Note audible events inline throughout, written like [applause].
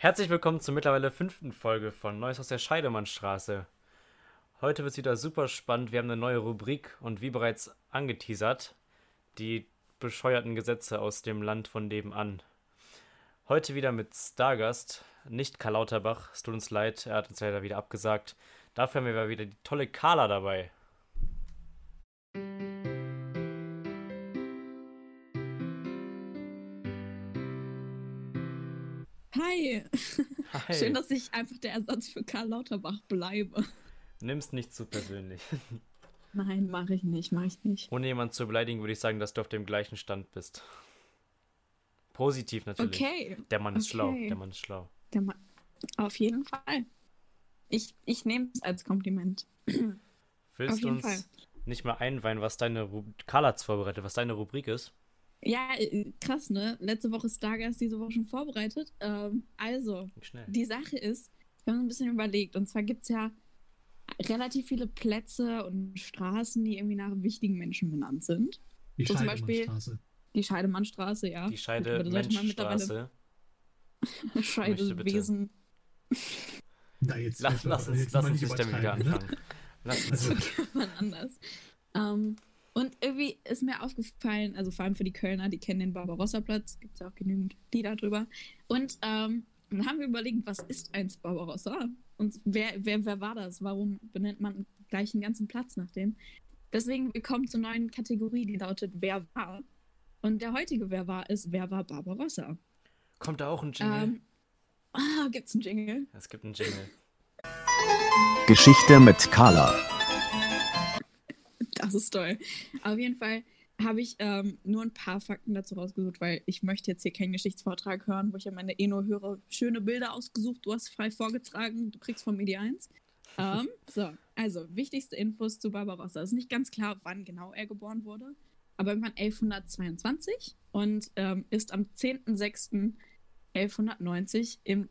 Herzlich willkommen zur mittlerweile fünften Folge von Neues aus der Scheidemannstraße. Heute wird es wieder super spannend. Wir haben eine neue Rubrik und wie bereits angeteasert, die bescheuerten Gesetze aus dem Land von nebenan. Heute wieder mit Stargast, nicht Karl Lauterbach. Es tut uns leid, er hat uns leider wieder abgesagt. Dafür haben wir wieder die tolle Carla dabei. Hi. Hi. Schön, dass ich einfach der Ersatz für Karl Lauterbach bleibe. Nimm's nicht zu persönlich. [laughs] Nein, mache ich nicht, mache ich nicht. Ohne jemanden zu beleidigen, würde ich sagen, dass du auf dem gleichen Stand bist. Positiv natürlich. Okay. Der Mann ist Okay. schlau. Der Mann ist schlau. Der Ma auf jeden Fall. Ich, ich nehme es als Kompliment. Willst du uns Fall. nicht mal einweihen, was deine Ru Carla hat's vorbereitet, was deine Rubrik ist? Ja, äh, krass, ne? Letzte Woche Stargast, diese Woche schon vorbereitet. Ähm, also, die Sache ist, wir haben ein bisschen überlegt. Und zwar gibt es ja relativ viele Plätze und Straßen, die irgendwie nach wichtigen Menschen benannt sind. Die So zum Beispiel- Scheidemannstraße. Die Scheidemannstraße, ja. Die Scheide Gut, aber da sollte man mittlerweile Menschstraße. [laughs] Scheidewesen. Na, jetzt Lass, lass uns, lass uns nicht damit wieder übertreiben, ne? anfangen. Lass [laughs] uns. Also, anders. Ähm, und irgendwie ist mir aufgefallen, also vor allem für die Kölner, die kennen den Barbarossa-Platz, gibt es ja auch genügend Lieder drüber. Und ähm, dann haben wir überlegt, was ist eins Barbarossa? Und wer, wer, wer war das? Warum benennt man gleich einen ganzen Platz nach dem? Deswegen, wir kommen zur neuen Kategorie, die lautet Wer war? Und der heutige Wer war ist Wer war Barbarossa? Kommt da auch ein Jingle? Ähm, ah, gibt's einen Jingle? es gibt einen Jingle. Geschichte mit Carla. Das ist toll. Auf jeden Fall habe ich ähm, nur ein paar Fakten dazu rausgesucht, weil ich möchte jetzt hier keinen Geschichtsvortrag hören, wo ich ja meine eh nur höre, schöne Bilder ausgesucht, du hast frei vorgetragen, du kriegst die Eins. [laughs] Ähm, so, also wichtigste Infos zu Barbarossa. Es ist nicht ganz klar, wann genau er geboren wurde, aber irgendwann 1122 und ähm, ist am 10.06.1190 im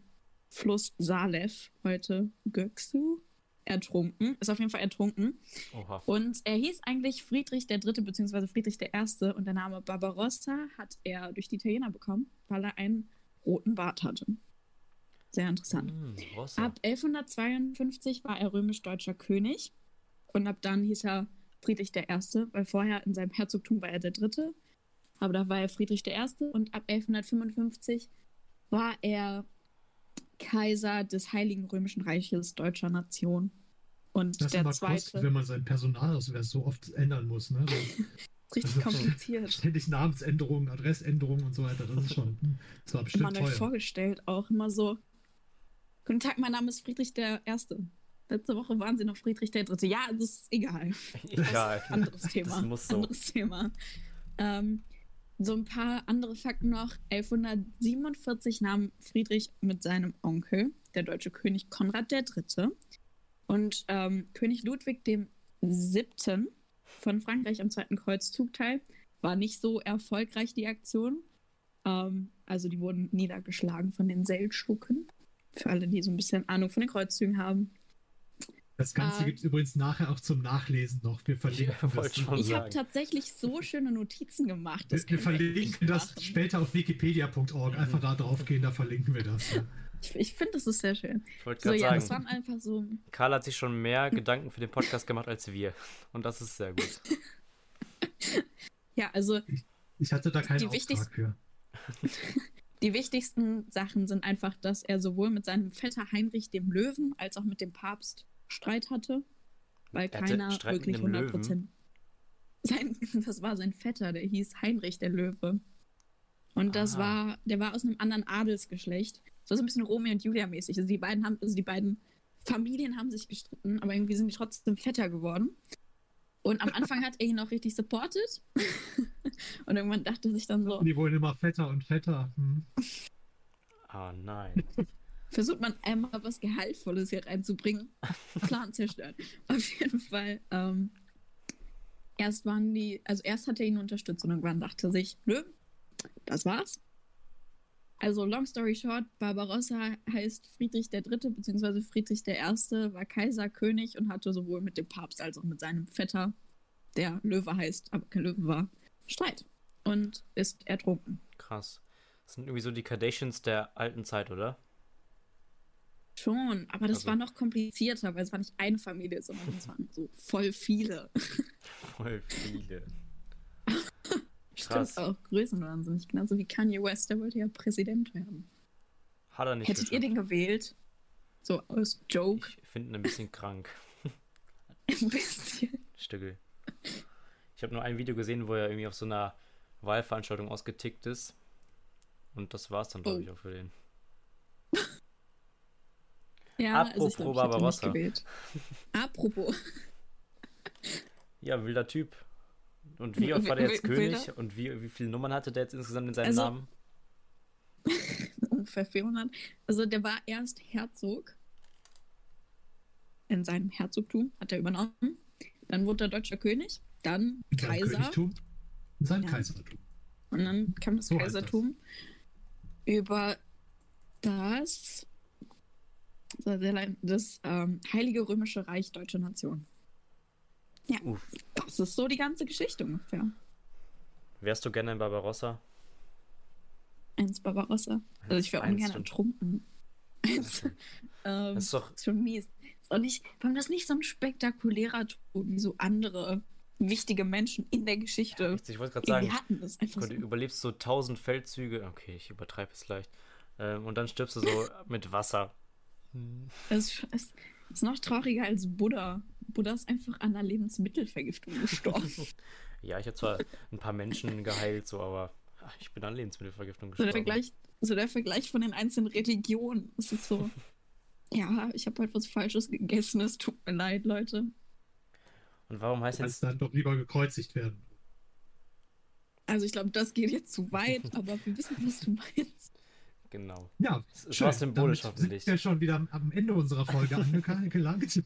Fluss Salef, heute Göksu, ertrunken. Ist auf jeden Fall ertrunken. Oha. Und er hieß eigentlich Friedrich der Dritte beziehungsweise Friedrich der Erste und der Name Barbarossa hat er durch die Italiener bekommen, weil er einen roten Bart hatte. Sehr interessant. Rossa. Ab 1152 war er römisch-deutscher König und ab dann hieß er Friedrich der Erste, weil vorher in seinem Herzogtum war er der Dritte, aber da war er Friedrich der Erste und ab 1155 war er Kaiser des Heiligen Römischen Reiches deutscher Nation. Und das ist der zweite kost, wenn man sein Personalausweis so oft ändern muss. Ne? So, [laughs] richtig Also- kompliziert. ständig Namensänderungen, Adressänderungen und so weiter. Das ist schon, hm, das war bestimmt immer neu teuer. vorgestellt, auch immer so. Guten Tag, mein Name ist Friedrich der Erste. Letzte Woche waren Sie noch Friedrich der Dritte. Ja, das ist egal. [laughs] Egal. Anderes Thema. Das muss so. Anderes Thema. Ähm, so ein paar andere Fakten noch. 1147 nahm Friedrich mit seinem Onkel, der deutsche König Konrad III. Und ähm, König Ludwig dem Siebten von Frankreich am Zweiten Kreuzzug teil. War nicht so erfolgreich, die Aktion. Ähm, also die wurden niedergeschlagen von den Seldschuken. Für alle, die so ein bisschen Ahnung von den Kreuzzügen haben. Das Ganze äh, gibt es übrigens nachher auch zum Nachlesen noch. Wir verlinken Ja, Ich habe tatsächlich so schöne Notizen gemacht. Wir, verlinken das später auf wikipedia.org. Einfach da drauf gehen, da verlinken wir das. [laughs] Ich, ich finde, das ist sehr schön. Ich wollte So, gerade ja, das sagen, waren einfach so. Karl hat sich schon mehr Gedanken für den Podcast gemacht als wir. Und das ist sehr gut. [laughs] Ja, also Ich hatte da keinen Die Auftrag wichtigsten- für. [laughs] die wichtigsten Sachen sind einfach, dass er sowohl mit seinem Vetter Heinrich dem Löwen als auch mit dem Papst Streit hatte, weil Er hatte keiner Streit mit wirklich dem 100 Prozent. Sein, [laughs] das war sein Vetter, der hieß Heinrich der Löwe. Und das Ah. war, der war aus einem anderen Adelsgeschlecht. So so ein bisschen Romeo und Julia mäßig. Also die beiden haben, also die beiden Familien haben sich gestritten, aber irgendwie sind die trotzdem Vetter geworden. Und am Anfang hat er ihn auch richtig supported. [laughs] und irgendwann dachte er sich dann so, Die wurden immer fetter und fetter. Hm. Ah, nein. versucht man einmal was Gehaltvolles hier reinzubringen. Plan zerstört. [laughs] Auf jeden Fall. Ähm, erst waren die, also erst hat er ihn unterstützt und irgendwann dachte er sich, nö, das war's. Also long story short, Barbarossa heißt Friedrich der Dritte beziehungsweise Friedrich der Erste, war Kaiser, König und hatte sowohl mit dem Papst als auch mit seinem Vetter, der Löwe heißt, aber kein Löwe war, Streit und ist ertrunken. Krass. Das sind irgendwie so die Kardashians der alten Zeit, oder? Schon, aber das Also- war noch komplizierter, weil es war nicht eine Familie, sondern es waren so voll viele. [laughs] Voll viele. Stimmt auch, größenwahnsinnig. Genauso wie Kanye West, der wollte ja Präsident werden. Hat er nicht Hättet ihr den gewählt? So aus Joke? Ich finde ihn ein bisschen krank. [laughs] Ein bisschen. Stückel. Ich habe nur ein Video gesehen, wo er irgendwie auf so einer Wahlveranstaltung ausgetickt ist. Und das war's dann, glaube Oh. ich, auch für den. [laughs] Ja, Apropos also ich glaub, ich Barbarossa. gewählt. [laughs] Apropos. Ja, wilder Typ. Und wie oft war der jetzt Wilder? König? Und wie, wie viele Nummern hatte der jetzt insgesamt in seinem Also- Namen? [laughs] ungefähr 400. Also der war erst Herzog. In seinem Herzogtum hat er übernommen. Dann wurde er deutscher König. Dann In seinem Kaiser. Königtum, in seinem Ja. Kaisertum. Und dann kam das So heißt das. Kaisertum über das, leid- das ähm, Heilige Römische Reich Deutsche Nation. Uff. Das ist so die ganze Geschichte ungefähr. Wärst du gerne in Barbarossa? Eins Barbarossa. Also ich wäre ungern ertrunken. Eins. [laughs] ähm, Das ist doch. ist schon mies. Ist auch nicht, warum das nicht so ein spektakulärer Tod wie so andere wichtige Menschen in der Geschichte. Ich wollte gerade sagen, hatten das einfach Gott, so. du überlebst so tausend Feldzüge. Okay, ich übertreibe es leicht. Ähm, und dann stirbst du so [laughs] mit Wasser. Es ist, ist noch trauriger als Buddha. Buddha ist einfach an einer Lebensmittelvergiftung gestorben. so [laughs] Ja, ich habe zwar ein paar Menschen geheilt, so, aber ach, ich bin an Lebensmittelvergiftung der, gestorben. Vergleich, so der Vergleich von den einzelnen Religionen. Es ist so, [laughs] ja, ich habe halt was Falsches gegessen. Es tut mir leid, Leute. Und warum heißt jetzt. dann doch lieber gekreuzigt werden. Also ich glaube, das geht jetzt zu weit, [laughs] aber wir wissen, was du meinst. Genau. Ja, Es war symbolisch Damit hoffentlich. sind wir schon wieder am, am Ende unserer Folge angelangt.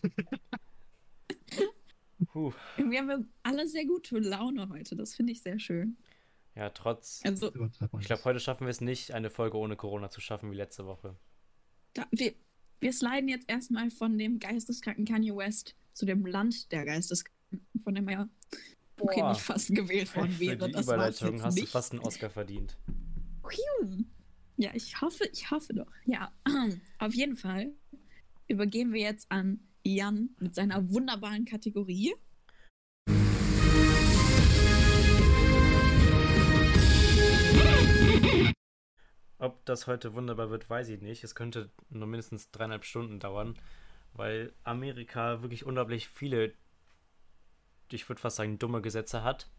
Puh. Irgendwie haben wir alle sehr gute Laune heute. Das finde ich sehr schön. Ja, trotz. Also, Ich glaube, heute schaffen wir es nicht, eine Folge ohne Corona zu schaffen wie letzte Woche. da, wir, wir sliden jetzt erstmal von dem geisteskranken Kanye West zu dem Land der Geisteskranken, von dem er okay, nicht fast gewählt worden Für wäre. die Das Überleitung hast du nicht. fast einen Oscar verdient. Ja, ich hoffe, ich hoffe doch. Ja, [clears throat] auf jeden Fall übergeben wir jetzt an Jan mit seiner wunderbaren Kategorie. Ob das heute wunderbar wird, weiß ich nicht. Es könnte nur mindestens dreieinhalb Stunden dauern, weil Amerika wirklich unglaublich viele, ich würde fast sagen, dumme Gesetze hat.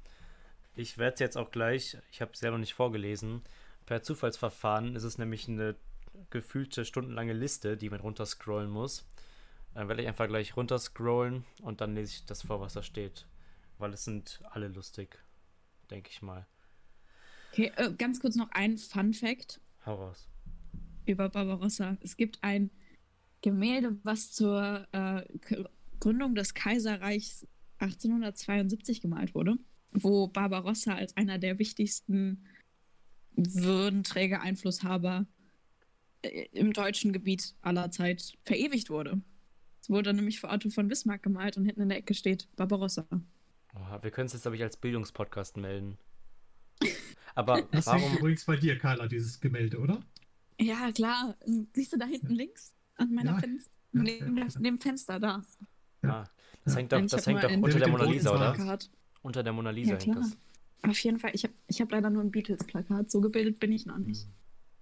Ich werde es jetzt auch gleich, ich habe es noch nicht vorgelesen, per Zufallsverfahren ist es nämlich eine gefühlte stundenlange Liste, die man runterscrollen muss. Dann werde ich einfach gleich runterscrollen und dann lese ich das vor, was da steht. Weil es sind alle lustig, denke ich mal. Okay, äh, ganz kurz noch ein Fun Fact. Hau raus. über Barbarossa. Es gibt ein Gemälde, was zur äh, Gründung des Kaiserreichs 1872 gemalt wurde, wo Barbarossa als einer der wichtigsten Würdenträger, Einflusshaber äh, im deutschen Gebiet aller Zeit verewigt wurde. Es wurde nämlich für Otto von Bismarck gemalt und hinten in der Ecke steht Barbarossa. Oha, wir können es jetzt, glaube ich, als Bildungspodcast melden. [laughs] Aber Das hängt warum, übrigens bei dir, Carla, dieses Gemälde, oder? Ja, klar. Siehst du da hinten links an meiner Ja. Fenster? Ja, neben, ja, ja. dem Fenster da. ah, das Ja. hängt doch, das hängt doch unter der Mona Lisa, oder? Plakat. Unter der Mona Lisa Ja, hängt das. Auf jeden Fall. Ich habe ich hab leider nur ein Beatles-Plakat. So gebildet bin ich noch nicht. Hm,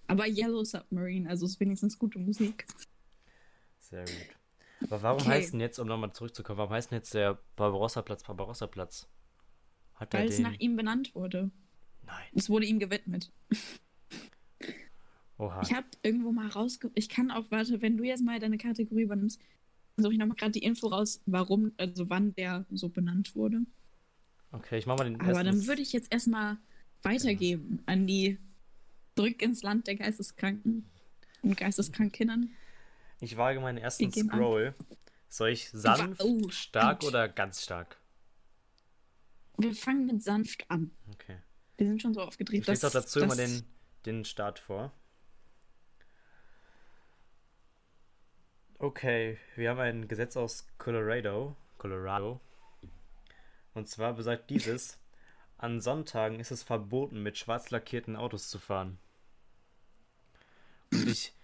Aber Yellow Submarine, also ist wenigstens gute Musik. Sehr gut. Aber warum Okay. heißt denn jetzt, um nochmal zurückzukommen, warum heißt denn jetzt der Barbarossa-Platz Barbarossa-Platz? Weil es den? nach ihm benannt wurde. Nein. Es wurde ihm gewidmet. [laughs] Oha. Ich habe irgendwo mal rausge... Ich kann auch, warte, wenn du jetzt mal deine Kategorie übernimmst, suche ich nochmal gerade die Info raus, warum, also wann der so benannt wurde. Okay, ich mach mal den Aber ersten. dann würde ich jetzt erstmal weitergeben an die Zurück ins Land der Geisteskranken und Geisteskrankinnen. Ich wage meinen ersten geben an. Scroll. Soll ich sanft, oh, stark oder ganz stark? Wir fangen mit sanft an. Okay. Wir sind schon so aufgedreht. Ich lese auch dazu immer den, den Start vor. Okay, wir haben ein Gesetz aus Colorado. Colorado. Und zwar besagt dieses, [laughs] an Sonntagen ist es verboten, mit schwarz lackierten Autos zu fahren. Und ich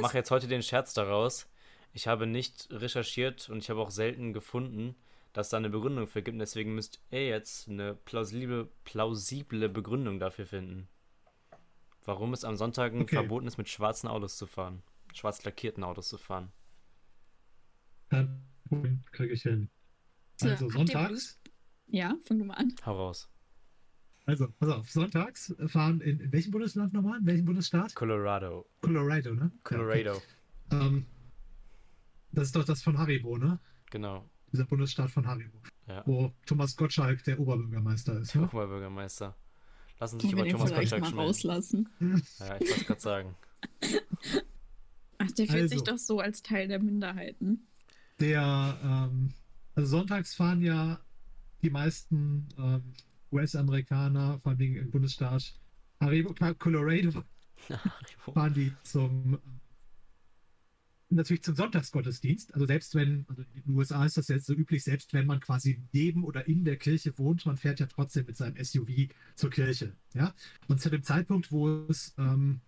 mache jetzt heute den Scherz daraus, Ich habe nicht recherchiert und ich habe auch selten gefunden, dass da eine Begründung für gibt. Deswegen müsst ihr jetzt eine plausible, plausible Begründung dafür finden. Warum es am Sonntagen Okay. verboten ist, mit schwarzen Autos zu fahren. Schwarz lackierten Autos zu fahren. Kein Problem, kriege ich hin. So, Also sonntags, Ja, fang du mal an. Hau raus. Also pass auf, sonntags fahren in, in welchem Bundesland nochmal? In welchem Bundesstaat? Colorado. Colorado, ne? Colorado. Ja, okay. ähm, das ist doch das von Haribo, ne? Genau. Dieser Bundesstaat von Haribo. Ja. Wo Thomas Gottschalk der Oberbürgermeister ist. Der Ne? Oberbürgermeister. Lass uns nicht Können wir über den Thomas Gottschalk mal schmelzen. rauslassen? [laughs] Ja, ich wollte gerade sagen. [laughs] Ach, der fühlt sich Also. doch so als Teil der Minderheiten. Der, ähm, also sonntags fahren ja die meisten ähm, US-Amerikaner, vor allem im Bundesstaat Haribo, Colorado, [laughs] fahren die zum natürlich zum Sonntagsgottesdienst. Also selbst wenn, also in den USA ist das jetzt so üblich, selbst wenn man quasi neben oder in der Kirche wohnt, man fährt ja trotzdem mit seinem SUV zur Kirche. Ja? Und zu dem Zeitpunkt, wo es, ähm,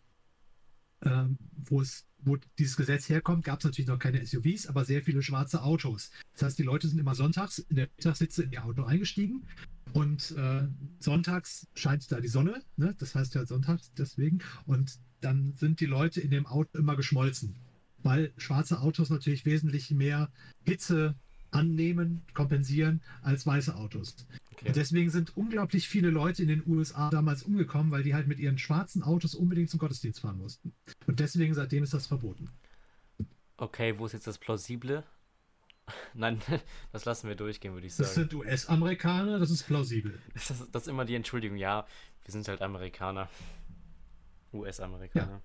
ähm, wo es, wo dieses Gesetz herkommt, gab es natürlich noch keine SUVs, aber sehr viele schwarze Autos. Das heißt, die Leute sind immer sonntags in der Mittagssitze in ihr Auto eingestiegen und äh, sonntags scheint da die Sonne, ne? das heißt ja sonntags deswegen, und dann sind die Leute in dem Auto immer geschmolzen, weil schwarze Autos natürlich wesentlich mehr Hitze annehmen, kompensieren als weiße Autos. Okay. Und deswegen sind unglaublich viele Leute in den USA damals umgekommen, weil die halt mit ihren schwarzen Autos unbedingt zum Gottesdienst fahren mussten. Und deswegen seitdem ist das verboten. Okay, wo ist jetzt das Plausible? Nein, [laughs] das lassen wir durchgehen, würde ich Das sagen. sind US-Amerikaner, das ist plausibel. Das ist, das ist immer die Entschuldigung. Ja, wir sind halt Amerikaner. US-Amerikaner.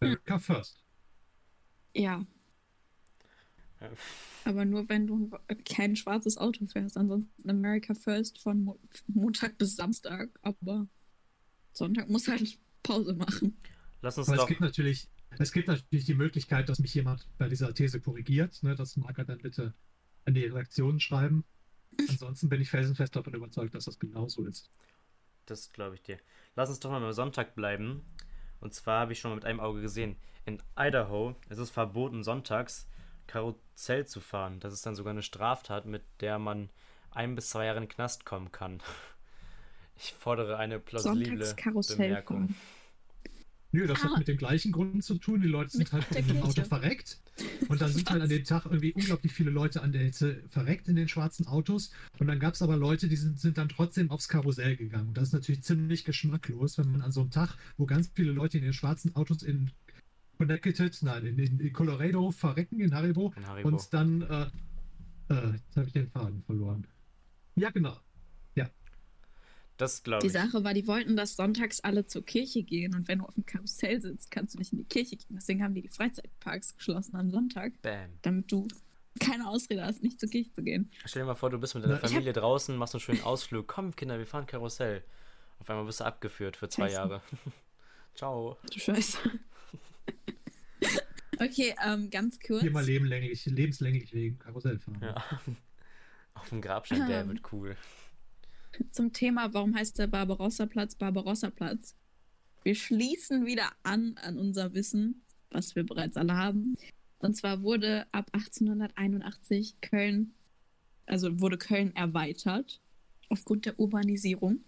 America first. Ja. Ja. Aber nur wenn du kein schwarzes Auto fährst. Ansonsten America First von Mo Montag bis Samstag. Aber Sonntag muss halt Pause machen. Lass uns Aber es doch. gibt natürlich, es gibt natürlich die Möglichkeit, dass mich jemand bei dieser These korrigiert. Ne? Das mag er dann bitte an die Redaktion schreiben. Ansonsten bin ich felsenfest davon überzeugt, dass das genauso ist. Das glaube ich dir. Lass uns doch mal beim Sonntag bleiben. Und zwar habe ich schon mal mit einem Auge gesehen. In Idaho ist es verboten, sonntags Karussell zu fahren. Das ist dann sogar eine Straftat, mit der man ein bis zwei Jahre in den Knast kommen kann. Ich fordere eine plausible Sonntags Karussell Bemerkung. fahren. Nö, das Ah. hat mit den gleichen Gründen zu tun. Die Leute sind Mit halt in dem Auto verreckt. Und dann sind halt an dem Tag irgendwie unglaublich viele Leute an der Hitze verreckt in den schwarzen Autos. Und dann gab es aber Leute, die sind, sind dann trotzdem aufs Karussell gegangen. Und das ist natürlich ziemlich geschmacklos, wenn man an so einem Tag, wo ganz viele Leute in den schwarzen Autos in Connecticut, nein, in, in, in Colorado verrecken, in Haribo, In Haribo. und dann, äh, äh, jetzt habe ich den Faden verloren. Ja, genau. Das glaube Die ich. Sache war, die wollten, dass sonntags alle zur Kirche gehen. Und wenn du auf dem Karussell sitzt, kannst du nicht in die Kirche gehen. Deswegen haben die die Freizeitparks geschlossen am Sonntag, Bam. damit du keine Ausrede hast, nicht zur Kirche zu gehen. Stell dir mal vor, du bist mit deiner Familie draußen, machst einen schönen Ausflug. Komm, Kinder, wir fahren Karussell. Auf einmal bist du abgeführt für zwei Scheiße. Jahre. [laughs] Ciao. Du Scheiße. [laughs] okay, ähm, ganz kurz. Hier mal lebenslänglich wegen Karussell fahren. Ja. [laughs] Auf dem Grabstein, der Ähm. wird cool. Zum Thema, warum heißt der Barbarossa-Platz Barbarossa-Platz? Wir schließen wieder an an unser Wissen, was wir bereits alle haben. Und zwar wurde ab 1881 Köln, also wurde Köln erweitert aufgrund der Urbanisierung.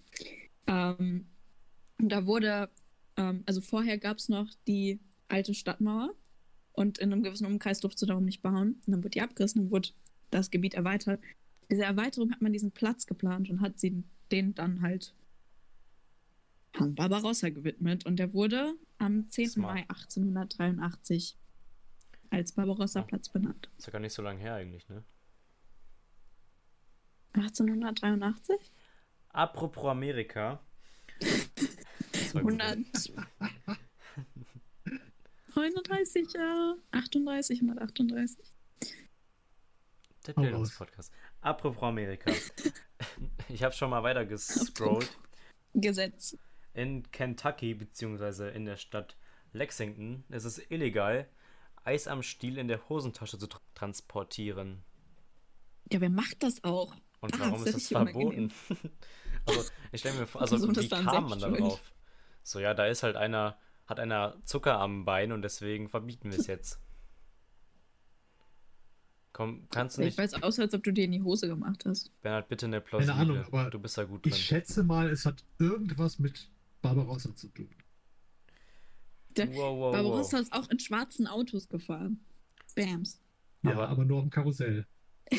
Ähm, und da wurde, ähm, also vorher gab es noch die alte Stadtmauer und in einem gewissen Umkreis durfte darum nicht bauen. Und dann wurde die abgerissen und wurde das Gebiet erweitert diese Erweiterung hat man diesen Platz geplant und hat sie den dann halt Herrn Barbarossa gewidmet. Und der wurde am 10. Smart. Mai 1883 als Barbarossa-Platz benannt. Ist ja gar nicht so lange her eigentlich, ne? 1883? Apropos Amerika. Das war gut. 100. 39 Jahre. 38, 138. Der Hau Bildungspodcast. Apropos Amerika. [laughs] Ich habe schon mal weiter gescrollt. Gesetz. In Kentucky, beziehungsweise in der Stadt Lexington, ist es illegal, Eis am Stiel in der Hosentasche zu tra transportieren. Ja, wer macht das auch? Und Ah, warum ist das verboten? [laughs] also, ich stelle mir vor, also wie dann kam man selbst da schuld. drauf? So, ja, da ist halt einer, hat einer Zucker am Bein und deswegen verbieten wir es jetzt. Komm, kannst du Ich nicht. weiß aus, als ob du dir in die Hose gemacht hast. Bernhard, bitte eine Keine plausible. Ahnung, aber du bist da gut drin. Ich schätze mal, es hat irgendwas mit Barbarossa zu tun. Der wow, wow, Barbarossa wow. ist auch in schwarzen Autos gefahren. Bams. Ja, Aber- aber, nur auf dem Karussell. [laughs]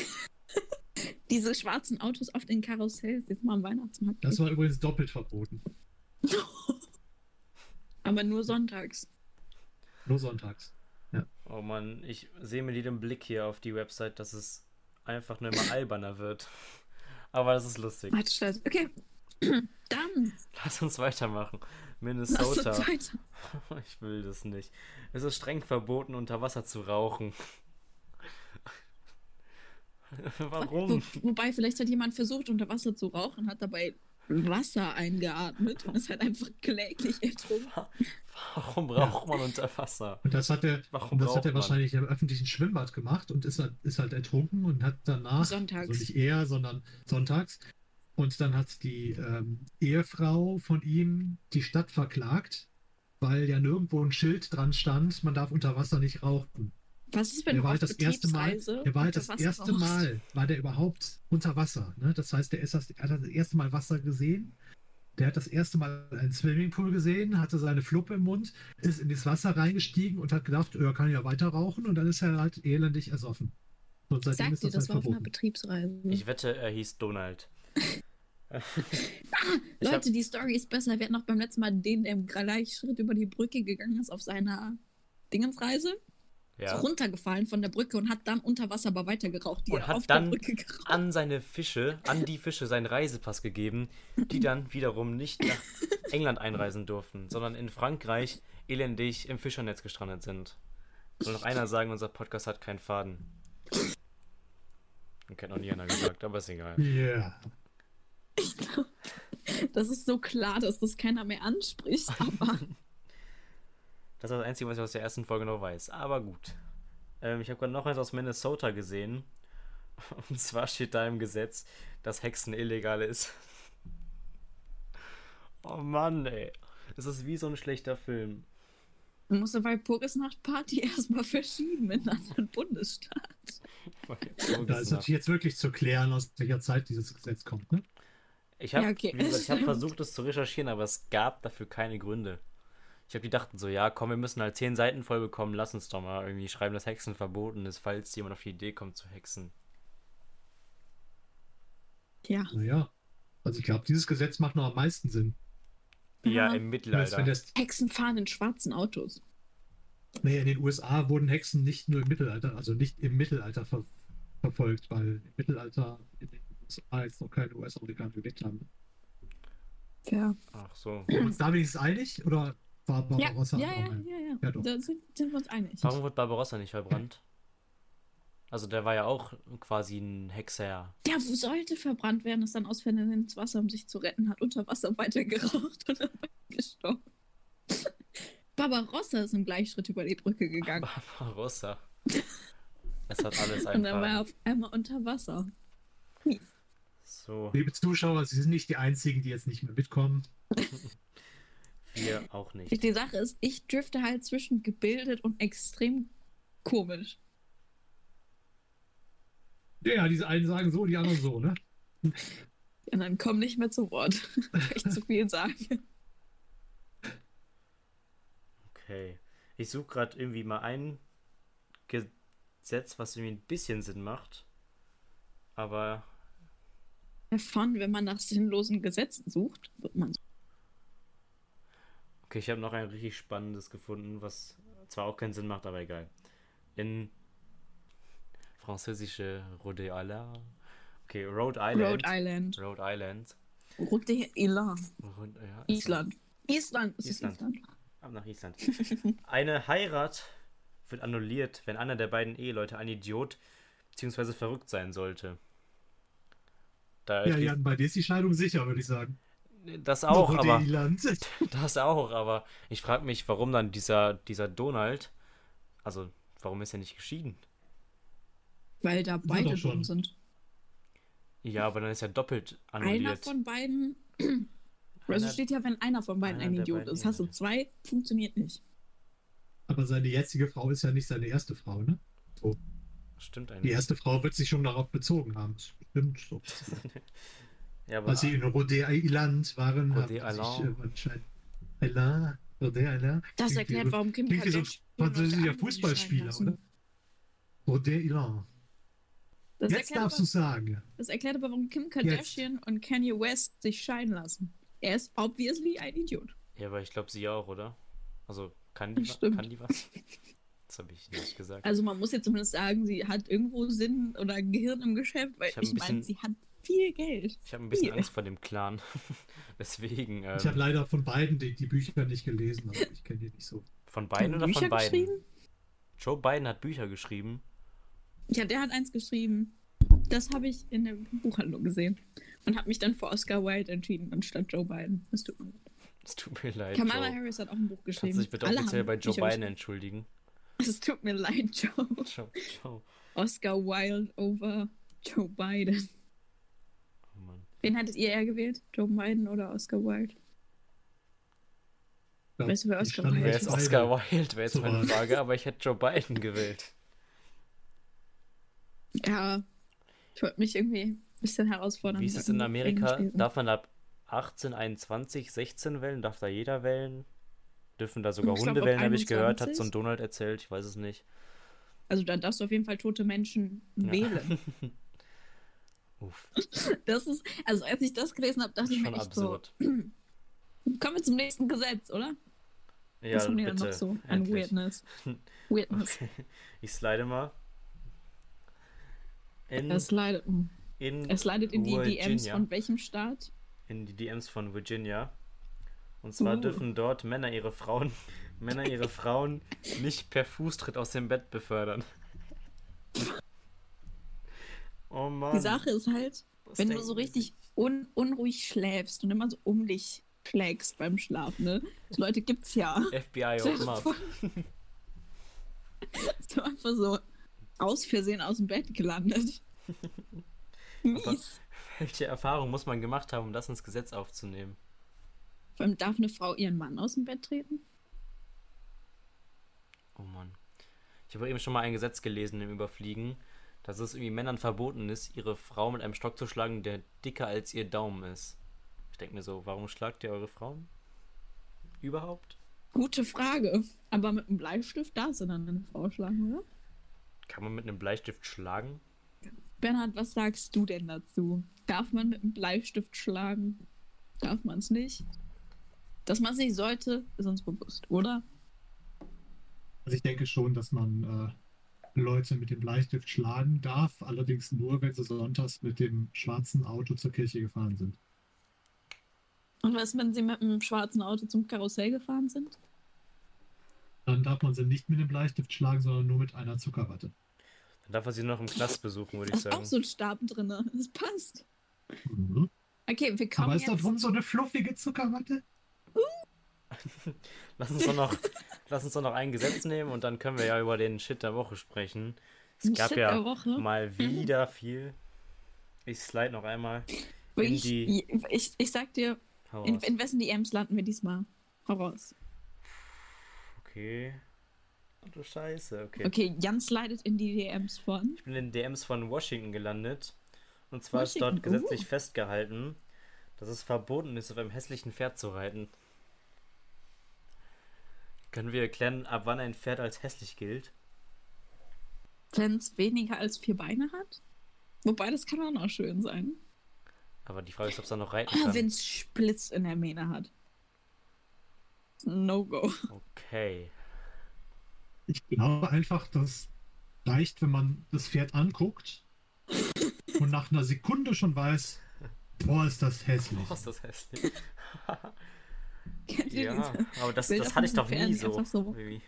Diese schwarzen Autos auf den Karussells, jetzt mal am Weihnachtsmarkt. Das war übrigens doppelt verboten. [laughs] Aber nur sonntags. Nur sonntags. Oh Mann, ich sehe mit jedem Blick hier auf die Website, dass es einfach nur immer alberner wird. Aber das ist lustig. Warte, scheiße. Okay. [clears throat] Dann. Lass uns weitermachen. Lass uns Minnesota. weiter. [laughs] Ich will das nicht. Es ist streng verboten, unter Wasser zu rauchen. [laughs] Warum? Wo, wobei, vielleicht hat jemand versucht, unter Wasser zu rauchen, hat dabei Wasser eingeatmet und ist halt einfach kläglich ertrunken. Warum raucht man unter Wasser? Und das hat er, Warum und das hat er man? wahrscheinlich im öffentlichen Schwimmbad gemacht und ist halt, ist halt ertrunken und hat danach, Sonntags. also nicht er, sondern sonntags, und dann hat die ähm, Ehefrau von ihm die Stadt verklagt, weil ja nirgendwo ein Schild dran stand, man darf unter Wasser nicht rauchen. Was ist, wenn Der war halt das erste Mal, Betriebsreise der war halt das erste? Mal, war der überhaupt unter Wasser. Ne? Das heißt, der ist das, er hat das erste Mal Wasser gesehen. Der hat das erste Mal einen Swimmingpool gesehen, hatte seine Fluppe im Mund, ist in das Wasser reingestiegen und hat gedacht, er kann ja weiter rauchen und dann ist er halt elendig ersoffen. Und seitdem Sag ist dir, das, das war halt auf einer verboten. Betriebsreise. Ich wette, er hieß Donald. [laughs] [laughs] Ich Leute, hab- die Story ist besser. Wir hatten noch beim letzten Mal den, der im Gleichschritt über die Brücke gegangen ist auf seiner Dingensreise. Ja. Ist runtergefallen von der Brücke und hat dann unter Wasser aber weiter geraucht, die Und er hat auf dann der Brücke geraucht. An seine Fische, an die Fische seinen Reisepass gegeben, die dann wiederum nicht nach [laughs] England einreisen durften, sondern in Frankreich elendig im Fischernetz gestrandet sind. Soll noch einer sagen, unser Podcast hat keinen Faden. Okay, noch nie einer gesagt, aber ist egal. Ja. Das ist so klar, dass das keiner mehr anspricht, aber [laughs] Das ist das Einzige, was ich aus der ersten Folge noch weiß. Aber gut. Ähm, ich habe gerade noch eins aus Minnesota gesehen. [laughs] Und zwar steht da im Gesetz, dass Hexen illegal ist. [laughs] Oh Mann, ey. Das ist wie so ein schlechter Film. du musst bei Purgesnacht-Party [laughs] erstmal verschieben in einen anderen Bundesstaat. Da ist natürlich jetzt wirklich zu klären, aus welcher Zeit dieses Gesetz kommt. Ne? Ich habe Ja, okay. hab versucht, es zu recherchieren, aber es gab dafür keine Gründe. Ich habe die dachten so, ja, komm, wir müssen halt zehn Seiten voll bekommen, lass uns doch mal irgendwie schreiben, dass Hexen verboten ist, falls jemand auf die Idee kommt zu hexen. Ja. Naja. Also ich glaube, dieses Gesetz macht noch am meisten Sinn. Ja, Ja. im Mittelalter. das, Hexen fahren in schwarzen Autos. nee, in den USA wurden Hexen nicht nur im Mittelalter, also nicht im Mittelalter ver verfolgt, weil im Mittelalter in den USA jetzt noch keine US-Amerikaner gelebt haben. Ja. Ach so. Sind wir uns da wenigstens einig? Oder war Barbarossa ja, ja, ja, ja. Ja. Da sind, sind wir uns einig. Warum wird Barbarossa nicht verbrannt? Also der war ja auch quasi ein Hexer. Der sollte verbrannt werden, ist dann ausfällig ins Wasser, um sich zu retten, hat unter Wasser weiter geraucht und dabei gestorben. [laughs] Barbarossa ist im Gleichschritt über die Brücke gegangen. [laughs] Barbarossa. Es hat alles Und dann war er einfach. auf einmal unter Wasser. Mies. So, Liebe Zuschauer, Sie sind nicht die Einzigen, die jetzt nicht mehr mitkommen. [laughs] wir auch nicht. Die Sache ist, ich drifte halt zwischen gebildet und extrem komisch. Ja, diese einen sagen so, die anderen so, ne? Die anderen kommen nicht mehr zu Wort, [laughs] weil ich zu viel sage. Okay. Ich suche gerade irgendwie mal ein Gesetz, was irgendwie ein bisschen Sinn macht. Aber Davon, wenn man nach sinnlosen Gesetzen sucht, wird man so. Okay, ich habe noch ein richtig spannendes gefunden, was zwar auch keinen Sinn macht, aber egal. In französische Rhode Island. Okay, Rhode Island. Rhode Island. Rhode Island. Rhode Island. Ja, Island. Island. Es ist Island. Island. Ab nach Island. [laughs] Eine Heirat wird annulliert, wenn einer der beiden Eheleute ein Idiot bzw. verrückt sein sollte. Da Ja, Jan, bei dir ist die Scheidung sicher, würde ich sagen. Das auch, aber. [laughs] Das auch, aber ich frage mich, warum dann dieser, dieser Donald, also warum ist er nicht geschieden? Weil da beide schon. sind. Ja, aber dann ist er doppelt Einer annulliert. von beiden. [clears throat] Also Einer- steht ja, wenn einer von beiden einer ein Idiot beiden ist. Hast du zwei, funktioniert nicht. Aber seine jetzige Frau ist ja nicht seine erste Frau, ne? So. Stimmt Die eigentlich. erste Frau wird sich schon darauf bezogen haben. Das stimmt so. [laughs] Ja, aber Als sie in Rhode Island waren, Rhode haben sich Island. äh, anscheinend Island, Rhode Island. Das erklärt, warum Kim Klingt wie so ein Kardashian und französischer Fußballspieler, oder? Rhode Island. Das Jetzt erklärt, darfst du aber, sagen. das erklärt aber, warum Kim Kardashian und Kanye West sich scheiden lassen. Er ist obviously ein Idiot. Ja, aber ich glaube, sie auch, oder? Also, kann die, kann die was? [laughs] Das habe ich nicht gesagt. Also man muss jetzt zumindest sagen, sie hat irgendwo Sinn oder Gehirn im Geschäft, weil Ich ich, ein meine, sie hat viel Geld. Ich habe ein bisschen Viel. Angst vor dem Clan. [laughs] Deswegen, Ich habe ähm, leider von beiden die, die Bücher nicht gelesen, aber ich kenne die nicht so. von beiden oder Bücher von beiden? geschrieben? Joe Biden hat Bücher geschrieben. Ja, der hat eins geschrieben. Das habe ich in der Buchhandlung gesehen. Und habe mich dann für Oscar Wilde entschieden, anstatt Joe Biden. Das tut mir leid. Es tut mir leid. Kamala Joe. Harris hat auch ein Buch Kannst geschrieben. du dich bitte Alle offiziell bei Joe Bücher Biden entschuldigen? [laughs] Es tut mir leid, Joe. Joe, Joe. Oscar Wilde over Joe Biden. Wen hattet ihr eher gewählt? Joe Biden oder Oscar Wilde? Ja, Weißt du, wer Oscar Wilde Wer ist ist? beide. Oscar Wilde? Wäre jetzt So meine was. Frage, aber ich hätte Joe Biden gewählt. Ja, ich wollte mich irgendwie ein bisschen herausfordern. Wie ist es in Amerika? Darf man ab 18, 21, 16 wählen? Darf da jeder wählen? Dürfen da sogar Ich glaub, Hunde ab wählen, habe ich gehört, hat 21. so ein Donald erzählt, ich weiß es nicht. Also da darfst du auf jeden Fall tote Menschen Ja. wählen. [laughs] Uff, Das ist, also als ich das gelesen habe, dachte ich mir echt absurd. so, [clears throat] kommen wir zum nächsten Gesetz, oder? Ja, Was haben die bitte. noch so an endlich. Weirdness? [laughs] Weirdness. Okay. Ich slide mal. In, Es leidet, in, es leidet in die DMs von welchem Staat? in die DMs von Virginia. Und zwar Uh. dürfen dort Männer ihre Frauen, Männer ihre Frauen nicht per Fußtritt aus dem Bett befördern. Mann. Die Sache ist halt, was wenn du so die richtig un unruhig schläfst und immer so um dich schlägst beim Schlafen, ne? So Leute gibt's ja. FBI open up. So einfach so aus Versehen aus dem Bett gelandet. [laughs] Mies. Welche Erfahrung muss man gemacht haben, um das ins Gesetz aufzunehmen? Vor allem darf eine Frau ihren Mann aus dem Bett treten? Oh Mann. Ich habe eben schon mal ein Gesetz gelesen im Überfliegen, dass es irgendwie Männern verboten ist, ihre Frau mit einem Stock zu schlagen, der dicker als ihr Daumen ist. Ich denke mir so, warum schlagt ihr eure Frauen? Überhaupt? Gute Frage. Aber mit einem Bleistift darfst du dann eine Frau schlagen, oder? Kann man mit einem Bleistift schlagen? Bernhard, was sagst du denn dazu? Darf man mit einem Bleistift schlagen? Darf man es nicht? Dass man es nicht sollte, ist uns bewusst, oder? Also ich denke schon, dass man äh, Leute mit dem Bleistift schlagen darf, allerdings nur, wenn sie sonntags mit dem schwarzen Auto zur Kirche gefahren sind. Und was, wenn sie mit einem schwarzen Auto zum Karussell gefahren sind? Dann darf man sie nicht mit dem Bleistift schlagen, sondern nur mit einer Zuckerwatte. Dann darf er sie noch im Knast besuchen, würde Da ich ist auch sagen. so ein Stab drin. Das passt. Mhm. Okay, wir kommen Aber ist da jetzt... drum so eine fluffige Zuckerwatte? [laughs] Lass uns doch noch, [laughs] lass uns doch noch ein Gesetz nehmen und dann können wir ja über den Shit der Woche sprechen. Es Ein gab Shit ja mal wieder viel. Ich slide noch einmal. in ich, die- ich, ich sag dir, in, in wessen DMs landen wir diesmal? Hau raus. Okay. Oh, du Scheiße, okay. Okay, Jan slidet in die DMs von... Ich bin in den DMs von Washington gelandet. Und zwar ist Washington, dort gesetzlich uh. festgehalten, dass es verboten ist, auf einem hässlichen Pferd zu reiten. Können wir erklären, ab wann ein Pferd als hässlich gilt? Wenn es weniger als vier Beine hat? Wobei, das kann auch noch schön sein. Aber die Frage ist, ob es da noch reiten Ah, kann. wenn es Splitz in der Mähne hat. No-go. Okay. Ich glaube einfach, das reicht, wenn man das Pferd anguckt und nach einer Sekunde schon weiß, boah, ist das hässlich. [laughs] Oh, ist das hässlich. [laughs] Kennt ihr ja, diese aber das, das hatte ich doch nie so. so- Baby.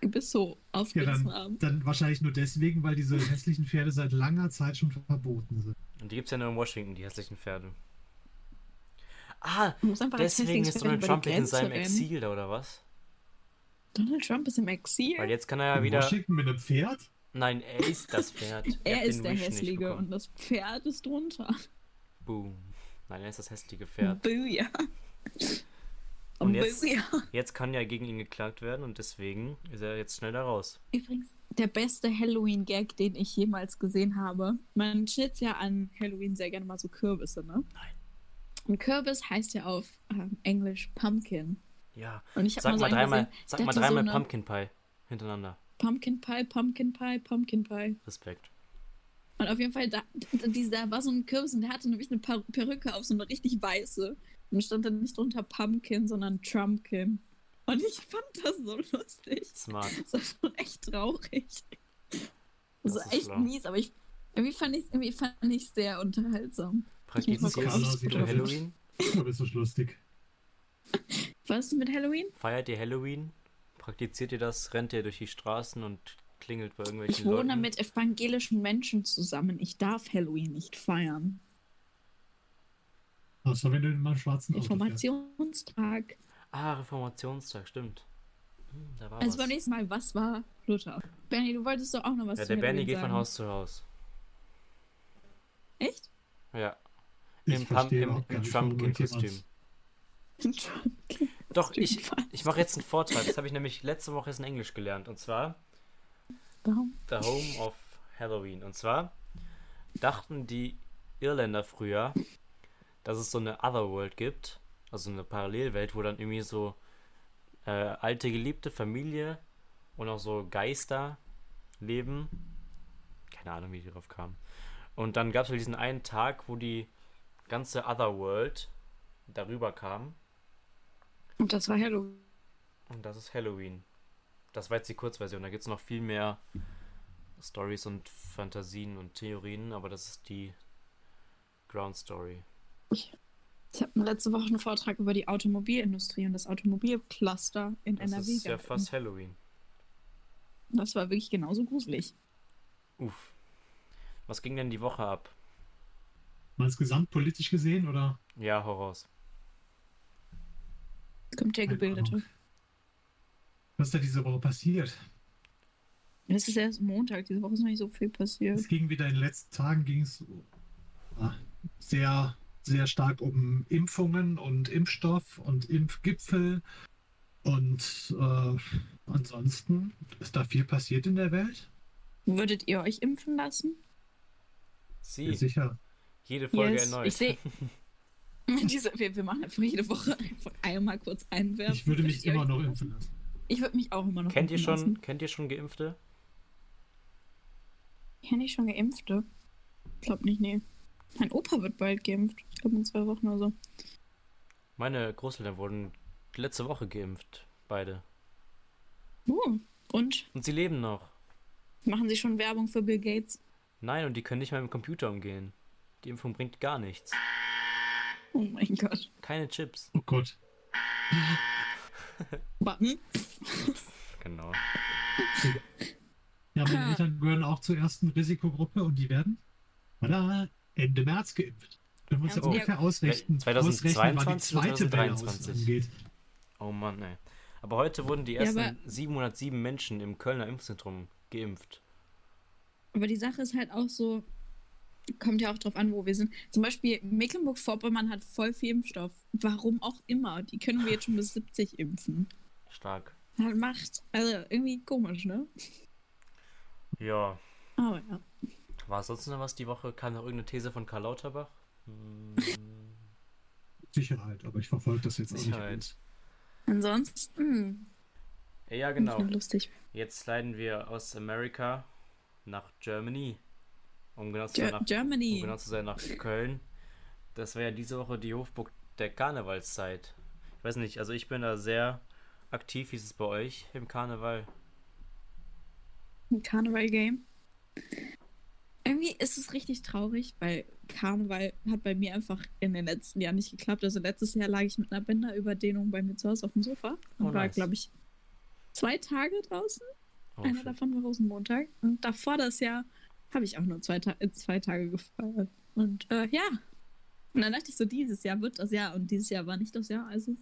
Gebiss so Ja, aufgerissen dann, haben? dann wahrscheinlich nur deswegen, weil diese hässlichen Pferde seit langer Zeit schon verboten sind. Und die gibt es ja nur in Washington, die hässlichen Pferde. Ah, deswegen ist Donald Trump jetzt in seinem rennen. Exil da, oder was? Donald Trump ist im Exil. Weil jetzt kann er ja In wieder. Washington mit einem Pferd? Nein, er ist das Pferd. [laughs] Er ist der Wish Hässliche und das Pferd ist drunter. Boom. Nein, er ist das hässliche Pferd. Booyah. Und jetzt, jetzt kann ja gegen ihn geklagt werden und deswegen ist er jetzt schnell da raus. Übrigens, der beste Halloween-Gag, den ich jemals gesehen habe. Man schnitzt ja an Halloween sehr gerne mal so Kürbisse, ne? Nein. Und Kürbis heißt ja auf ähm, Englisch Pumpkin. Ja. Und ich Sag mal so mal dreimal, gesehen, sag der mal hatte dreimal so Pumpkin Pie hintereinander. Pumpkin Pie, Pumpkin Pie, Pumpkin Pie. Respekt. Und auf jeden Fall, da, da, dieser war so ein Kürbis und der hatte nämlich eine Per- Perücke auf, so eine richtig weiße. Und stand dann nicht drunter Pumpkin, sondern Trumpkin. Und ich fand das so lustig. Smart. Das war schon echt traurig. Das Das war ist echt schlau. mies, aber ich, irgendwie fand ich es irgendwie fand ich sehr unterhaltsam. Ich Praktizierst du sieht Halloween? Aber ist so lustig. Was mit Halloween? Feiert ihr Halloween? Praktiziert ihr das? Rennt ihr durch die Straßen und klingelt bei Ich irgendwelchen wohne Leuten? mit evangelischen Menschen zusammen. Ich darf Halloween nicht feiern. Außer wenn du in meinem schwarzen. Informationstag. Ah, Reformationstag, stimmt. Hm, da war Also was. beim nächsten Mal, was war Luther? Bernie, du wolltest doch auch noch was Ja, zu der Bernie Halloween geht von sagen. Haus zu Haus. Echt? Ja, Ich im, im, im irgendjemand- Doch, ich, ich mache jetzt einen Vortrag. Das habe ich nämlich letzte Woche erst in Englisch gelernt. Und zwar Warum? The Home of Halloween. Und zwar dachten die Irländer früher, dass es so eine Otherworld gibt, also eine Parallelwelt, wo dann irgendwie so äh, alte geliebte Familie und auch so Geister leben. Keine Ahnung, wie die drauf kamen. Und dann gab es halt diesen einen Tag, wo die ganze Otherworld darüber kam. Und das war Halloween. Und das ist Halloween. Das war jetzt die Kurzversion. Da gibt es noch viel mehr Stories und Fantasien und Theorien, aber das ist die Ground Story. Ich habe letzte Woche einen Vortrag über die Automobilindustrie und das Automobilcluster in Das NRW ist ja gehalten. fast Halloween. Das war wirklich genauso gruselig. Uff. Was ging denn die Woche ab? Mal insgesamt politisch gesehen oder? Ja, raus. Kommt der Gebildete. Was ist da diese Woche passiert? Es ist erst Montag, diese Woche ist noch nicht so viel passiert. Es ging wieder in den letzten Tagen ging es ah, sehr, sehr stark um Impfungen und Impfstoff und Impfgipfel. Und äh, ansonsten ist da viel passiert in der Welt. Würdet ihr euch impfen lassen? Sie, Ja, sicher. jede Folge Yes, erneut. Ich sehe. [laughs] Diese, wir, wir machen einfach jede Woche einfach einmal kurz einwerfen. Ich würde mich ihr immer noch impfen lassen. Ich würde mich auch immer noch kennt ihr impfen schon, Lassen. kennt ihr schon Geimpfte? Kenne ich schon Geimpfte? Ich glaube nicht, nee. Mein Opa wird bald geimpft. Ich glaube in zwei Wochen oder so. Meine Großeltern wurden letzte Woche geimpft. Beide. Uh, und Und sie leben noch. machen sie schon Werbung für Bill Gates? Nein, und die können nicht mal mit dem Computer umgehen. Die Impfung bringt gar nichts. Oh mein Gott. Keine Chips. Oh Gott. [laughs] Button. Genau. Ja, meine Ah. Eltern gehören auch zur ersten Risikogruppe und die werden tada, Ende März geimpft. Wir uns Ja, ja ungefähr ausrechnen, 2022 ausrechnen, wann die zweite Welle aus 2023? angeht. Oh Mann, ey. Aber heute wurden die Ja, ersten aber- 707 Menschen im Kölner Impfzentrum geimpft. Aber die Sache ist halt auch so, kommt ja auch drauf an, wo wir sind. Zum Beispiel Mecklenburg-Vorpommern hat voll viel Impfstoff. Warum auch immer. Die können wir jetzt schon bis 70 impfen. Stark. Das macht, also irgendwie komisch, ne? Ja. Aber ja. War sonst noch was die Woche? Kam noch irgendeine These von Karl Lauterbach? Hm, Sicherheit, aber ich verfolge das jetzt auch Sicherheit. nicht. Ansonsten, ja, genau. lustig. Jetzt sliden wir aus Amerika nach Germany. Um genau zu Ge sein, nach, um Germany. genau zu sein, nach Köln. Das war ja diese Woche die Hofburg der Karnevalszeit. Ich weiß nicht, also ich bin da sehr aktiv. Wie ist es bei euch im Karneval? Ein Karneval-Game. Irgendwie ist es richtig traurig, weil Karneval hat bei mir einfach in den letzten Jahren nicht geklappt. Also letztes Jahr lag ich mit einer Bänderüberdehnung bei mir zu Hause auf dem Sofa und Oh, war, nice. glaube ich, zwei Tage draußen. Oh, Einer shit. davon war Rosenmontag. Und davor das Jahr habe ich auch nur zwei, Ta äh, zwei Tage gefeiert. Und äh, ja. Und dann dachte ich so, dieses Jahr wird das Jahr. Und dieses Jahr war nicht das Jahr. Also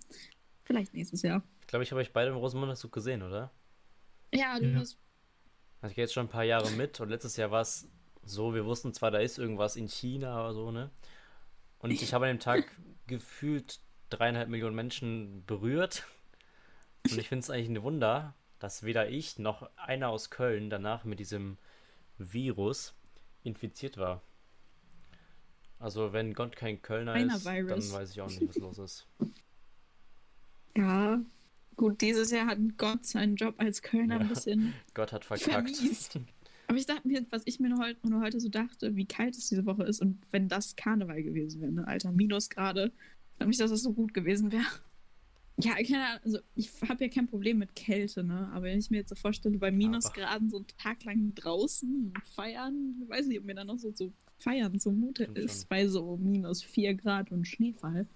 vielleicht nächstes Jahr. Ich glaube, ich habe euch beide im Rosenmontagszug gesehen, oder? Ja, du Ja. hast. Also ich gehe jetzt schon ein paar Jahre mit und letztes Jahr war es so, wir wussten zwar, da ist irgendwas in China oder so, ne? Und ich habe an dem Tag [laughs] gefühlt dreieinhalb Millionen Menschen berührt. Und ich finde es eigentlich ein Wunder, dass weder ich noch einer aus Köln danach mit diesem Virus infiziert war. Also wenn Gott kein Kölner ist, dann weiß ich auch nicht, was los ist. [laughs] Ja, gut, dieses Jahr hat Gott seinen Job als Kölner Ja. ein bisschen Gott hat verkackt. vermiest. [laughs] Aber ich dachte mir, was ich mir nur heute, nur heute so dachte, wie kalt es diese Woche ist und wenn das Karneval gewesen wäre, ne, Alter, Minusgrade, dann nicht, dass das so gut gewesen wäre. Ja, keine Ahnung, also ich habe ja kein Problem mit Kälte, ne? Aber wenn ich mir jetzt so vorstelle, bei Minusgraden so einen Tag lang draußen feiern, weiß nicht, ob mir dann noch so zu feiern zumute Stimmt ist, schon. bei so minus 4 Grad und Schneefall.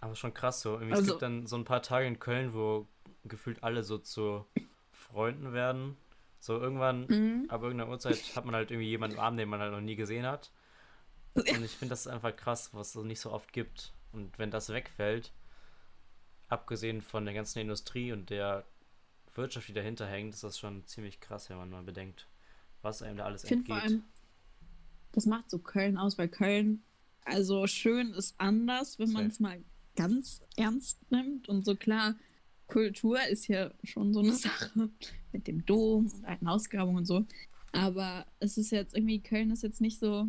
Aber schon krass so. Irgendwie, es Also- gibt dann so ein paar Tage in Köln, wo gefühlt alle so zu Freunden werden. So irgendwann, Mhm. ab irgendeiner Uhrzeit hat man halt irgendwie jemanden im Arm, den man halt noch nie gesehen hat. Und ich finde das einfach krass, was es so nicht so oft gibt. Und wenn das wegfällt, abgesehen von der ganzen Industrie und der Wirtschaft, die dahinter hängt, ist das schon ziemlich krass, wenn man mal bedenkt, was einem da alles Ich finde vor entgeht. allem, das macht so Köln aus, weil Köln, also schön ist anders, wenn man es mal ganz ernst nimmt. Und so klar, Kultur ist ja schon so eine [laughs] Sache mit dem Dom und alten Ausgrabungen und so. Aber es ist jetzt irgendwie, Köln ist jetzt nicht so.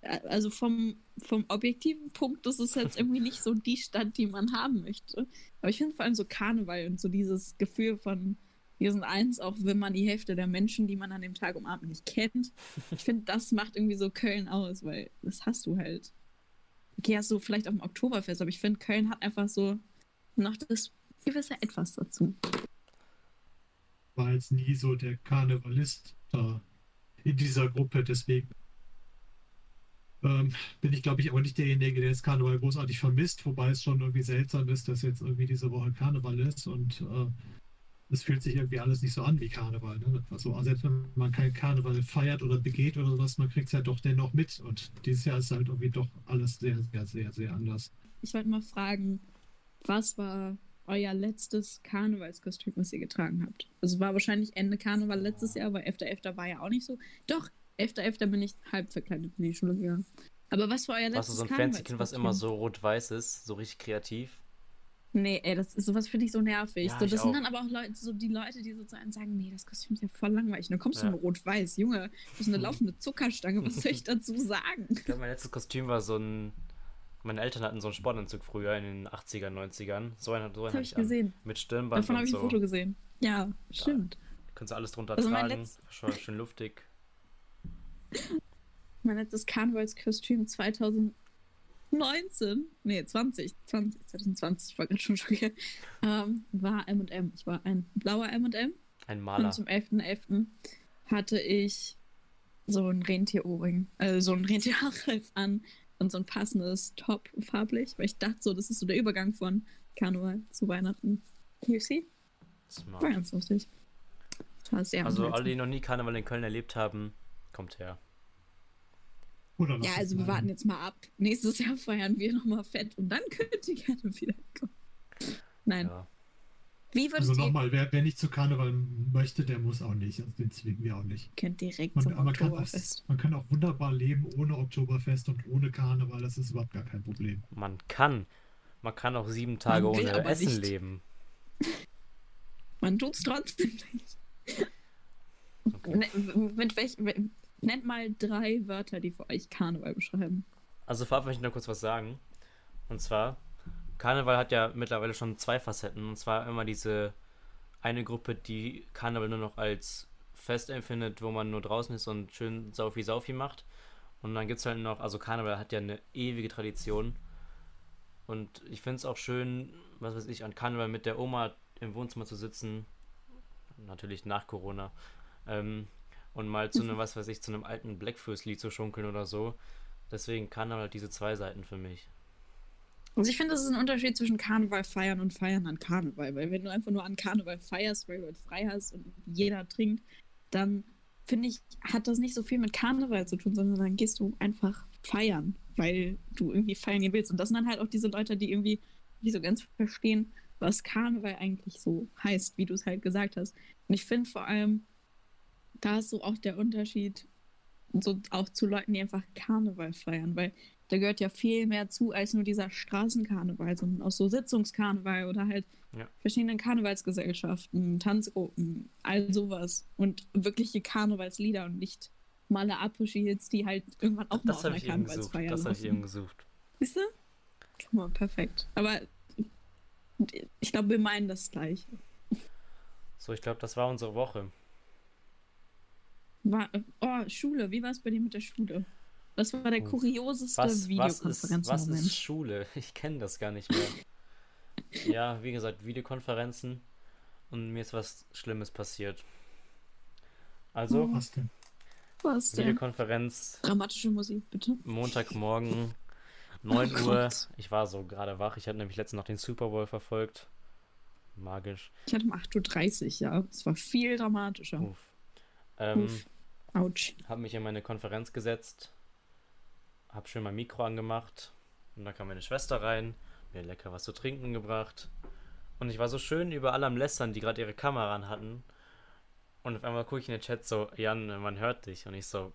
äh, Also vom, vom objektiven Punkt ist es jetzt irgendwie nicht so die Stadt, die man haben möchte. Aber ich finde vor allem so Karneval und so dieses Gefühl von, wir sind eins, auch wenn man die Hälfte der Menschen, die man an dem Tag umarmt, nicht kennt. Ich finde, das macht irgendwie so Köln aus, weil das hast du halt. Okay, hast du vielleicht auf dem Oktoberfest, aber ich finde, Köln hat einfach so noch das gewisse Etwas dazu. war jetzt nie so der Karnevalist da in dieser Gruppe, deswegen ähm, bin ich, glaube ich, aber nicht derjenige, der jetzt Karneval großartig vermisst, wobei es schon irgendwie seltsam ist, dass jetzt irgendwie diese Woche Karneval ist und äh, es fühlt sich irgendwie alles nicht so an wie Karneval. Ne? Also selbst wenn man kein Karneval feiert oder begeht oder sowas, man kriegt es ja doch dennoch mit und dieses Jahr ist halt irgendwie doch alles sehr, sehr, sehr, sehr anders. Ich wollte mal fragen, was war euer letztes Karnevalskostüm, was ihr getragen habt? Also war wahrscheinlich Ende Karneval letztes Jahr, weil 11.11. war ja auch nicht so. Doch, 11.11. bin ich halb verkleidet in die Schule gegangen. Aber was war euer Warst du letztes so ein fancy Kind, was immer so rot-weiß ist, so richtig kreativ? Nee, ey, das ist sowas finde ich so nervig. Ja, so, das sind auch. dann aber auch Leute, so die Leute, die so zu einem sagen, nee, das Kostüm ist ja voll langweilig. Dann kommst Ja. du in rot-weiß, Junge, das ist eine [laughs] laufende Zuckerstange, was soll ich [laughs] dazu sagen? Ich glaube, mein letztes Kostüm war so ein. Meine Eltern hatten so einen Sportanzug früher in den 80ern, 90ern. So einen, so einen habe ich ich an. gesehen. Mit Stirnband Davon habe ich so. ein Foto gesehen. Ja, stimmt. Kannst du alles drunter Also tragen. Schon schön luftig. [laughs] Mein letztes Karnevalskostüm 2019, nee, 20, 20, 2020, ich war gerade schon schockiert, ähm, war M&M. Ich war ein blauer M&M Ein Maler. und zum 11.11. hatte ich so ein Rentierohrring, also so ein Rentierhaarreif an und so ein passendes Top farblich, weil ich dachte so, das ist so der Übergang von Karneval zu Weihnachten. You see? Smart. War ganz lustig. War sehr Also alle, die noch nie Karneval in Köln erlebt haben, kommt her. Ja, also wir warten jetzt mal ab. Nächstes Jahr feiern wir nochmal fett und dann [laughs] könnt ihr gerne wiederkommen. Nein. Ja. Wie würdet Also nochmal, wer, wer nicht zu Karneval möchte, der muss auch nicht. Also den zwingen wir auch nicht. Könnt direkt Man, zum man, kann auch, Oktoberfest. man kann auch wunderbar leben ohne Oktoberfest und ohne Karneval. Das ist überhaupt gar kein Problem. Man kann. Man kann auch sieben Tage Man ohne Essen nicht. leben. [laughs] Man tut's trotzdem nicht. Okay. Ne, mit welch, we- nennt mal drei Wörter, die für euch Karneval beschreiben. Also vorab möchte ich noch kurz was sagen. Und zwar, Karneval hat ja mittlerweile schon zwei Facetten. Und zwar immer diese eine Gruppe, die Karneval nur noch als Fest empfindet, wo man nur draußen ist und schön Saufi-Saufi macht. Und dann gibt es halt noch, also Karneval hat ja eine ewige Tradition. Und ich finde es auch schön, was weiß ich, an Karneval mit der Oma im Wohnzimmer zu sitzen. Natürlich nach Corona. Ähm, und mal zu einem, [laughs] was weiß ich, zu einem alten Blackfist-Lied zu schunkeln oder so. Deswegen Karneval hat diese zwei Seiten für mich. Also ich finde, das ist ein Unterschied zwischen Karneval feiern und feiern an Karneval. Weil wenn du einfach nur an Karneval feierst, weil du halt frei hast und jeder trinkt, dann finde ich, hat das nicht so viel mit Karneval zu tun, sondern dann gehst du einfach feiern, weil du irgendwie feiern gehen willst. Und das sind dann halt auch diese Leute, die irgendwie nicht so ganz verstehen, was Karneval eigentlich so heißt, wie du es halt gesagt hast. Und ich finde vor allem, da ist so auch der Unterschied so auch zu Leuten, die einfach Karneval feiern, weil da gehört ja viel mehr zu als nur dieser Straßenkarneval, sondern auch so Sitzungskarneval oder halt Ja. verschiedene Karnevalsgesellschaften, Tanzgruppen, all sowas. Und wirkliche Karnevalslieder und nicht Maler Apres-Hits, die halt irgendwann auch mal Das auf habe einer. Karnevalsfeier Das habe ich eben gesucht. Siehst du? Guck mal, perfekt. Aber ich glaube, wir meinen das gleich. So, ich glaube, das war unsere Woche. War, oh, Schule, wie war es bei dir mit der Schule? Was war der Uff. kurioseste Was, was, ist, was Videokonferenzmoment? ist Schule? [laughs] Ich kenne das gar nicht mehr. ja, wie gesagt, Videokonferenzen und mir ist was Schlimmes passiert. Also, Oh. Was denn? Was denn? Videokonferenz, Dramatische Musik, bitte. Montagmorgen, 9 Oh Uhr. Gott. Ich war so gerade wach. Ich hatte nämlich letztens noch den Super Bowl verfolgt. Magisch. Ich hatte um 8.30 Uhr, ja. Es war viel dramatischer. Uff. Ähm, Uff. Autsch. Hab mich in meine Konferenz gesetzt, hab schön mein Mikro angemacht und dann kam meine Schwester rein, mir lecker was zu trinken gebracht und ich war so schön über alle am Lästern, die gerade ihre Kamera an hatten und auf einmal gucke ich in den Chat so, Jan, man hört dich und ich so,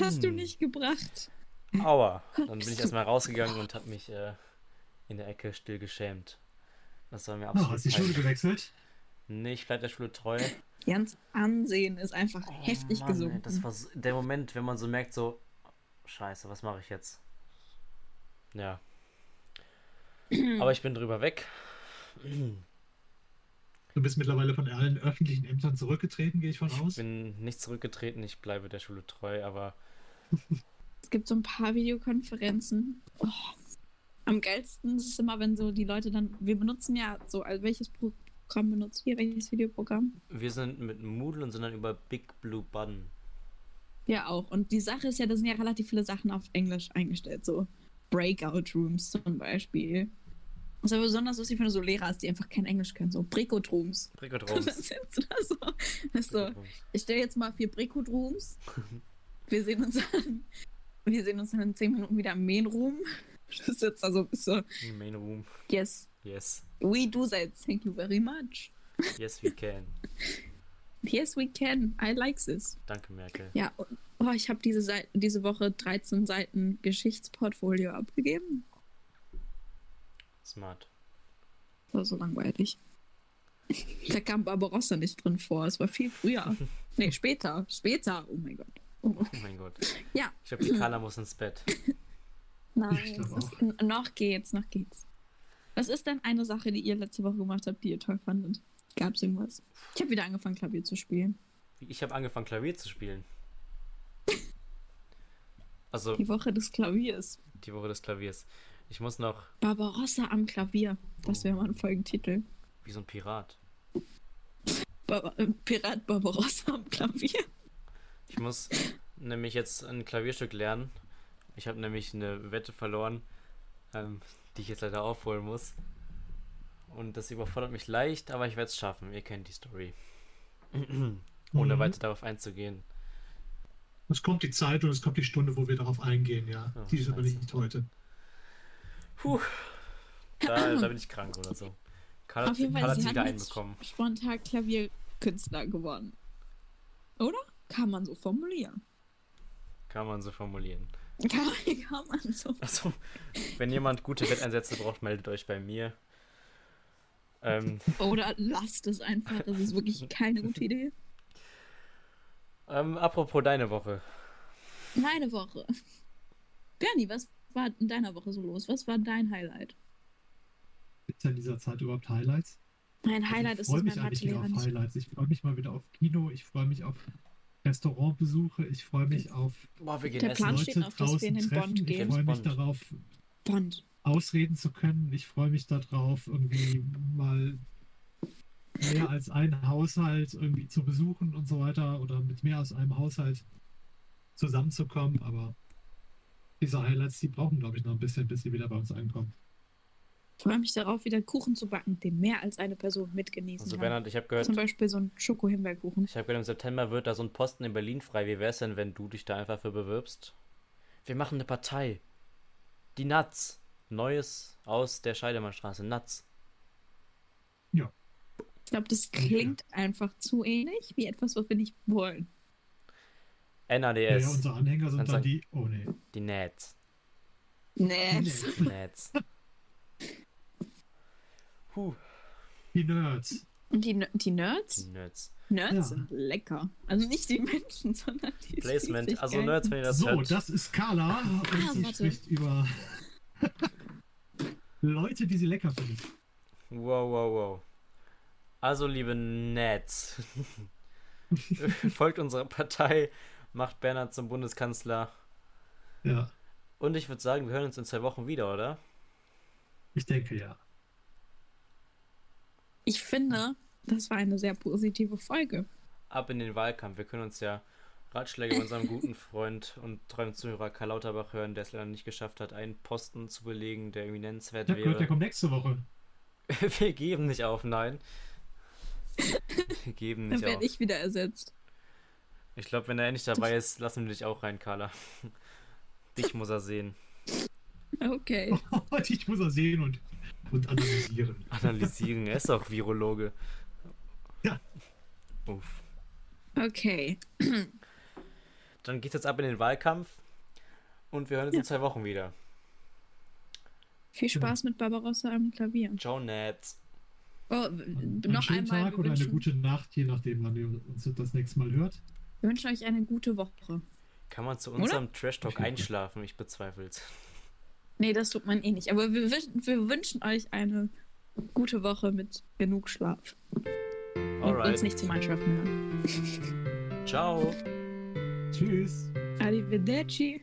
Hast du "Hm, nicht gebracht? Aua. Dann bin ich erstmal rausgegangen und hab mich äh, in der Ecke still geschämt. Das war mir Oh, absolut hast die Schule gewechselt? Nee, ich bleib der Schule treu. Jans Ansehen ist einfach Oh heftig Mann, ey, gesunken. Das war so, der Moment, wenn man so merkt, so, scheiße, was mache ich jetzt? Ja. [clears throat] Aber ich bin drüber weg. Du bist mittlerweile von allen öffentlichen Ämtern zurückgetreten, gehe ich von Ich aus. bin nicht zurückgetreten, ich bleibe der Schule treu, aber [laughs] Es gibt so ein paar Videokonferenzen. Oh. Am geilsten ist es immer, wenn so die Leute dann. Wir benutzen ja so, also welches Programm benutzt ihr? Welches Videoprogramm? wir sind mit Moodle und sind dann über Big Blue Button. Ja, auch. Und die Sache ist ja, da sind ja relativ viele Sachen auf Englisch eingestellt. So Breakout Rooms zum Beispiel. Das ist aber besonders lustig, wenn du so Lehrer hast, die einfach kein Englisch können. So Breakout Rooms. Und dann Bricotrons. sitzt du da so. Ist so ich stelle jetzt mal vier Breakout Rooms. [laughs] Wir sehen uns dann. Wir sehen uns in zehn Minuten wieder im Main Room. Du sitzt da so, so, Main Room. yes, Yes. we do that. Thank you very much. Yes, we can. [laughs] Yes, we can. I like this. Danke, Merkel. Ja, oh, ich habe diese, diese Woche 13 Seiten Geschichtsportfolio abgegeben. Smart. war so langweilig. Da kam Barbarossa nicht drin vor. Es war viel früher. [laughs] Nee, später. Später. Oh mein Gott. Oh. Oh mein Gott. Ja, Ich glaube, die Carla muss ins Bett. [laughs] nein. Ist, noch geht's, noch geht's. Was ist denn eine Sache, die ihr letzte Woche gemacht habt, die ihr toll fandet? Gab's irgendwas? Ich habe wieder angefangen, Klavier zu spielen. Ich habe angefangen, Klavier zu spielen. [laughs] Also, Die Woche des Klaviers. die Woche des Klaviers. Ich muss noch Barbarossa am Klavier. Das wäre mal ein Folgentitel. wie so ein Pirat. Bar äh, Pirat Barbarossa am Klavier. Ich muss nämlich jetzt ein Klavierstück lernen. Ich habe nämlich eine Wette verloren, ähm, die ich jetzt leider aufholen muss. Und das überfordert mich leicht, aber ich werde es schaffen. Ihr kennt die Story. [clears throat] Ohne Mhm. weiter darauf einzugehen. Es kommt die Zeit und es kommt die Stunde, wo wir darauf eingehen, ja. Oh, die ist aber nicht heute. Puh. Da, [clears throat] da bin ich krank oder so. Karl Auf jeden Fall, hat sie wieder jetzt einbekommen. spontan Klavierkünstler geworden. Oder? Kann man so formulieren. Kann man so formulieren. Kann, kann man so. Also, wenn jemand gute Wetteinsätze braucht, meldet euch bei mir. Ähm, Oder lasst es einfach. Das ist wirklich keine gute Idee. ähm, apropos deine Woche. Meine Woche. Bernie, was war in deiner Woche so los? Was war dein Highlight? Gibt es in dieser Zeit überhaupt Highlights? Mein Highlight also ist, ich dass freue mein mich eigentlich wieder Mathelehrer auf nicht. Highlights. Ich freue mich mal wieder auf Kino, ich freue mich auf Restaurantbesuche, ich freue mich auf Boah, wir gehen Der. Plan Leute steht noch, dass wir in den Bond treffen. Ich gehen. freue mich Bond. darauf, Bond. ausreden zu können. Ich freue mich darauf, irgendwie mal mehr als einen Haushalt irgendwie zu besuchen und so weiter oder mit mehr als einem Haushalt zusammenzukommen. Aber diese Highlights, die brauchen, glaube ich, noch ein bisschen, bis sie wieder bei uns ankommen. Ich freue mich darauf, wieder Kuchen zu backen, den mehr als eine Person mitgenießen Also, kann. Bernhard, ich habe gehört, Zum Beispiel so ein Schoko-Himbeerkuchen. ich habe gehört, im September wird da so ein Posten in Berlin frei. Wie wär's denn, wenn du dich da einfach für bewirbst? Wir machen eine Partei. Die Nuts. Neues aus der Scheidemannstraße. Nuts. Ich glaube, das klingt einfach zu ähnlich wie etwas, was wir nicht wollen. Ja, ja, NADS. unsere Anhänger sind dann die. Oh nee. Die Nats. Netz. Netz. Huh, Die Nerds. Und die, die Nerds? die Nerds. Nerds Ja. sind lecker. Also nicht die Menschen, sondern die Placement. Also. Nerds, wenn ihr das so, hört. das ist Carla und Ah, sie warte. spricht über [laughs] Leute, die sie lecker finden. Wow, wow, wow. Also, liebe Nets, [laughs] folgt unserer Partei, macht Bernhard zum Bundeskanzler. Ja, Und ich würde sagen, wir hören uns in zwei Wochen wieder, oder? ich denke ja. Ich finde, das war eine sehr positive Folge. Ab in den Wahlkampf. Wir können uns ja Ratschläge von unserem guten [laughs] Freund und treuen Zuhörer Karl Lauterbach hören, der es leider nicht geschafft hat, einen Posten zu belegen, der irgendwie nennenswert habe gehört, der wäre. kommt nächste Woche. [laughs] Wir geben nicht auf, nein. Wir geben Dann nicht auf. werde ich wieder ersetzt. Ich glaube, wenn er endlich dabei ist, lassen wir dich auch rein, Carla. [laughs] Dich muss er sehen. Okay. ich muss er sehen und, und analysieren. [laughs] Analysieren. Er ist auch Virologe. Ja. Uff. Okay. Dann geht's jetzt ab in den Wahlkampf. Und wir hören uns in Ja. zwei Wochen wieder. Viel Spaß mit Barbarossa am Klavier. Ciao, Nets. Oh, Einen noch schönen einmal. Tag oder eine gute Nacht, je nachdem, wann ihr uns das nächste Mal hört. wir wünschen euch eine gute Woche. Kann man zu unserem Trash Talk einschlafen? Ich bezweifle es. Nee, das tut man eh nicht. Aber wir, wir wünschen euch eine gute Woche mit genug Schlaf. Und uns Alright. nicht zum Einschlafen hören. Ciao. Tschüss. Arrivederci.